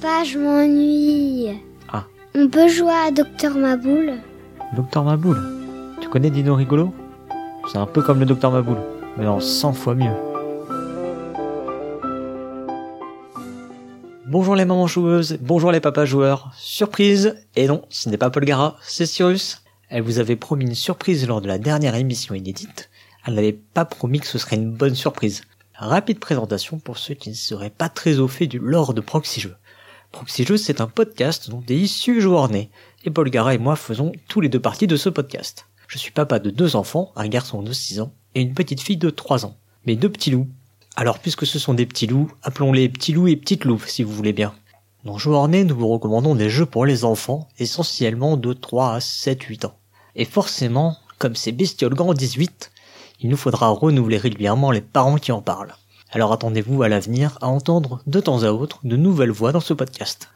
Papa, je m'ennuie. Ah. On peut jouer à Docteur Maboule Docteur Maboule. Tu connais Dino Rigolo? C'est un peu comme le Docteur Maboule, mais en 100 fois mieux. Bonjour les mamans joueuses, bonjour les papas joueurs. Surprise Et non, ce n'est pas Paul Gara, c'est Cyrus. Elle vous avait promis une surprise lors de la dernière émission inédite. Elle n'avait pas promis que ce serait une bonne surprise. Rapide présentation pour ceux qui ne seraient pas très au fait du lore de Proxy Jeux. Proxy Jeux, c'est un podcast dont est issu Joueur-Né, et Paul Gara et moi faisons tous les deux parties de ce podcast. Je suis papa de deux enfants, un garçon de 6 ans et une petite fille de 3 ans. Mes deux petits loups. Alors puisque ce sont des petits loups, appelons-les petits loups et petites loups si vous voulez bien. Dans Joueur-Né, nous vous recommandons des jeux pour les enfants, essentiellement de 3 à 7, 8 ans. Et forcément, comme ces bestioles grandissent vite, il nous faudra renouveler régulièrement les parents qui en parlent. Alors attendez-vous à l'avenir à entendre de temps à autre de nouvelles voix dans ce podcast.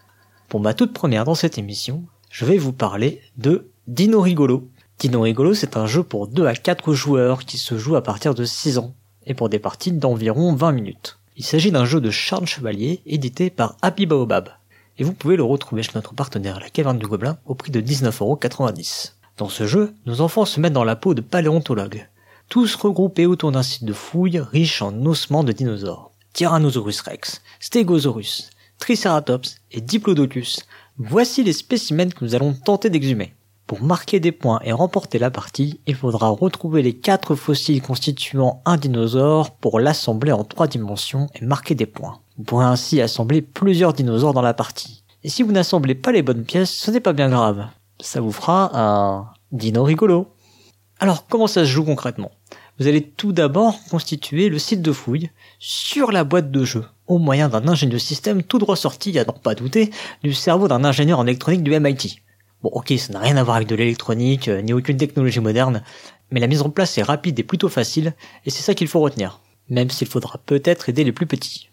Pour ma toute première dans cette émission, je vais vous parler de Dino Rigolo. Dino Rigolo, c'est un jeu pour 2 à 4 joueurs qui se joue à partir de 6 ans, et pour des parties d'environ 20 minutes. Il s'agit d'un jeu de Charles Chevalier édité par Happy Baobab, et vous pouvez le retrouver chez notre partenaire la Caverne du Gobelin au prix de 19,90€. Dans ce jeu, nos enfants se mettent dans la peau de paléontologues, tous regroupés autour d'un site de fouilles riche en ossements de dinosaures. Tyrannosaurus rex, Stegosaurus, Triceratops et Diplodocus. Voici les spécimens que nous allons tenter d'exhumer. Pour marquer des points et remporter la partie, il faudra retrouver les quatre fossiles constituant un dinosaure pour l'assembler en trois dimensions et marquer des points. Vous pourrez ainsi assembler plusieurs dinosaures dans la partie. Et si vous n'assemblez pas les bonnes pièces, ce n'est pas bien grave. Ça vous fera un dino rigolo. Alors comment ça se joue concrètement? Vous allez tout d'abord constituer le site de fouille sur la boîte de jeu, au moyen d'un ingénieux système tout droit sorti, à n'en pas douter, du cerveau d'un ingénieur en électronique du MIT. Bon ok, ça n'a rien à voir avec de l'électronique, euh, ni aucune technologie moderne, mais la mise en place est rapide et plutôt facile, et c'est ça qu'il faut retenir, même s'il faudra peut-être aider les plus petits.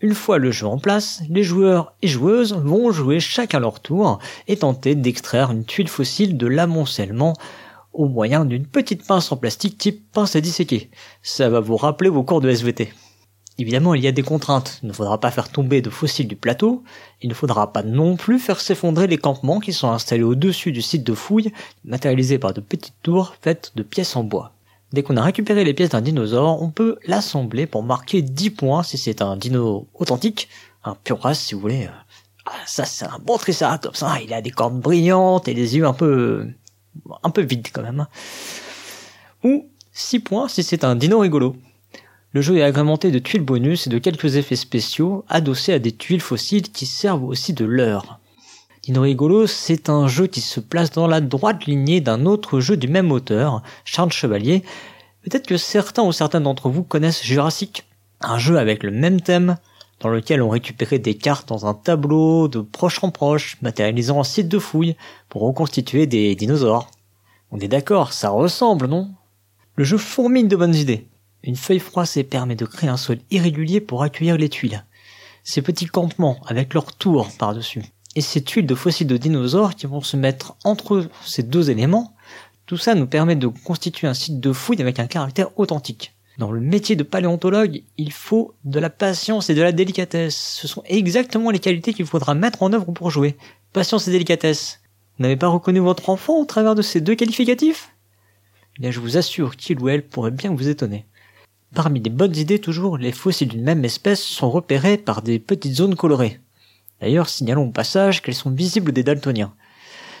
Une fois le jeu en place, les joueurs et joueuses vont jouer chacun leur tour et tenter d'extraire une tuile fossile de l'amoncellement au moyen d'une petite pince en plastique type pince à disséquer. Ça va vous rappeler vos cours de SVT. Évidemment, il y a des contraintes. Il ne faudra pas faire tomber de fossiles du plateau. Il ne faudra pas non plus faire s'effondrer les campements qui sont installés au-dessus du site de fouille, matérialisés par de petites tours faites de pièces en bois. Dès qu'on a récupéré les pièces d'un dinosaure, on peut l'assembler pour marquer 10 points si c'est un dino authentique, un pur race si vous voulez. Ah, ça c'est un bon Triceratops, hein. il a des cornes brillantes et des yeux un peu un peu vide quand même. Ou 6 points si c'est un dino rigolo. Le jeu est agrémenté de tuiles bonus et de quelques effets spéciaux adossés à des tuiles fossiles qui servent aussi de leurre. Dino Rigolo, c'est un jeu qui se place dans la droite lignée d'un autre jeu du même auteur, Charles Chevalier. Peut-être que certains ou certains d'entre vous connaissent Jurassic, un jeu avec le même thème, dans lequel on récupérait des cartes dans un tableau de proche en proche, matérialisant un site de fouille pour reconstituer des dinosaures. On est d'accord, ça ressemble, non? Le jeu fourmille de bonnes idées. Une feuille froissée permet de créer un sol irrégulier pour accueillir les tuiles. Ces petits campements avec leurs tours par-dessus. Et ces tuiles de fossiles de dinosaures qui vont se mettre entre ces deux éléments, tout ça nous permet de constituer un site de fouille avec un caractère authentique. Dans le métier de paléontologue, il faut de la patience et de la délicatesse. Ce sont exactement les qualités qu'il faudra mettre en œuvre pour jouer. Patience et délicatesse. Vous n'avez pas reconnu votre enfant au travers de ces deux qualificatifs? Eh bien, je vous assure qu'il ou elle pourrait bien vous étonner. Parmi les bonnes idées toujours, les fossiles d'une même espèce sont repérés par des petites zones colorées. D'ailleurs, signalons au passage qu'elles sont visibles des daltoniens.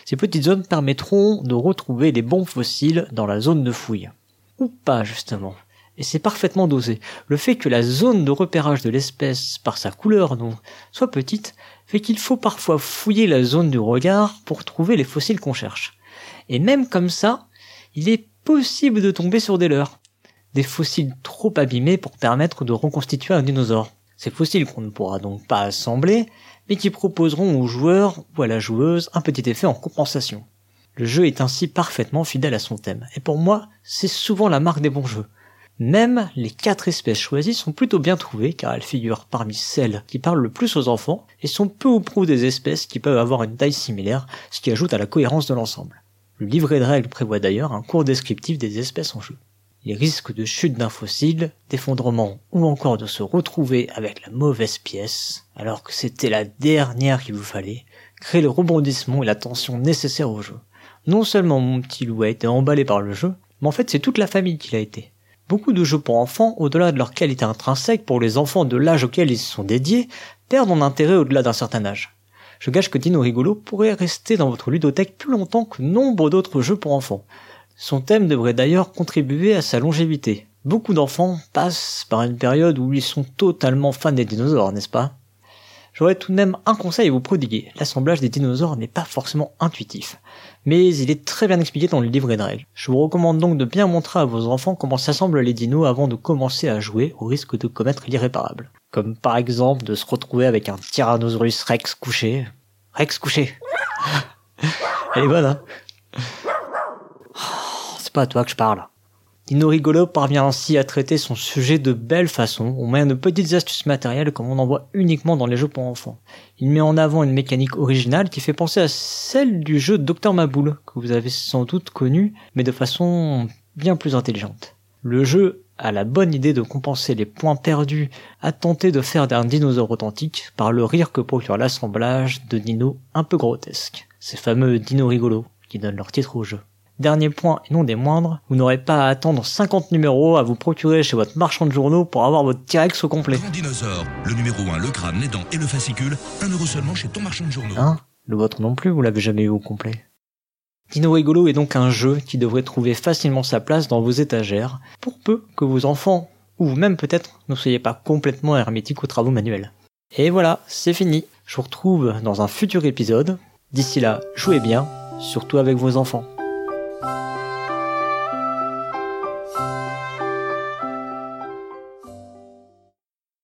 Ces petites zones permettront de retrouver les bons fossiles dans la zone de fouille. Ou pas, justement et c'est parfaitement dosé. Le fait que la zone de repérage de l'espèce par sa couleur donc, soit petite fait qu'il faut parfois fouiller la zone du regard pour trouver les fossiles qu'on cherche. Et même comme ça, il est possible de tomber sur des leurres. Des fossiles trop abîmés pour permettre de reconstituer un dinosaure. Ces fossiles qu'on ne pourra donc pas assembler, mais qui proposeront au joueur ou à la joueuse un petit effet en compensation. Le jeu est ainsi parfaitement fidèle à son thème, et pour moi, c'est souvent la marque des bons jeux. Même les quatre espèces choisies sont plutôt bien trouvées car elles figurent parmi celles qui parlent le plus aux enfants et sont peu ou prou des espèces qui peuvent avoir une taille similaire, ce qui ajoute à la cohérence de l'ensemble. Le livret de règles prévoit d'ailleurs un cours descriptif des espèces en jeu. les risques de chute d'un fossile, d'effondrement ou encore de se retrouver avec la mauvaise pièce, alors que c'était la dernière qu'il vous fallait, créent le rebondissement et la tension nécessaire au jeu. Non seulement mon petit loup a été emballé par le jeu, mais en fait c'est toute la famille qui l'a été. Beaucoup de jeux pour enfants, au-delà de leur qualité intrinsèque pour les enfants de l'âge auquel ils sont dédiés, perdent en intérêt au-delà d'un certain âge. Je gâche que Dino Rigolo pourrait rester dans votre ludothèque plus longtemps que nombre d'autres jeux pour enfants. Son thème devrait d'ailleurs contribuer à sa longévité. Beaucoup d'enfants passent par une période où ils sont totalement fans des dinosaures, n'est-ce pas? J'aurais tout de même un conseil à vous prodiguer. L'assemblage des dinosaures n'est pas forcément intuitif, mais il est très bien expliqué dans le livret de règles. Je vous recommande donc de bien montrer à vos enfants comment s'assemblent les dinos avant de commencer à jouer au risque de commettre l'irréparable. Comme par exemple de se retrouver avec un Tyrannosaurus Rex couché. Rex couché Elle est bonne, hein? Oh, C'est pas à toi que je parle. Dino Rigolo parvient ainsi à traiter son sujet de belle façon, au moyen de petites astuces matérielles comme on en voit uniquement dans les jeux pour enfants. Il met en avant une mécanique originale qui fait penser à celle du jeu Dr Maboul, que vous avez sans doute connu, mais de façon bien plus intelligente. Le jeu a la bonne idée de compenser les points perdus à tenter de faire d'un dinosaure authentique par le rire que procure l'assemblage de dinos un peu grotesques. Ces fameux dinos rigolos qui donnent leur titre au jeu. Dernier point et non des moindres, vous n'aurez pas à attendre 50 numéros à vous procurer chez votre marchand de journaux pour avoir votre T-Rex au complet. Grand dinosaure, le numéro 1, le crâne, les dents et le fascicule, 1 euro seulement chez ton marchand de journaux. Hein? Le vôtre non plus, vous l'avez jamais eu au complet. Dino Rigolo est donc un jeu qui devrait trouver facilement sa place dans vos étagères, pour peu que vos enfants, ou vous-même peut-être, ne soyez pas complètement hermétiques aux travaux manuels. Et voilà, c'est fini. Je vous retrouve dans un futur épisode. D'ici là, jouez bien, surtout avec vos enfants.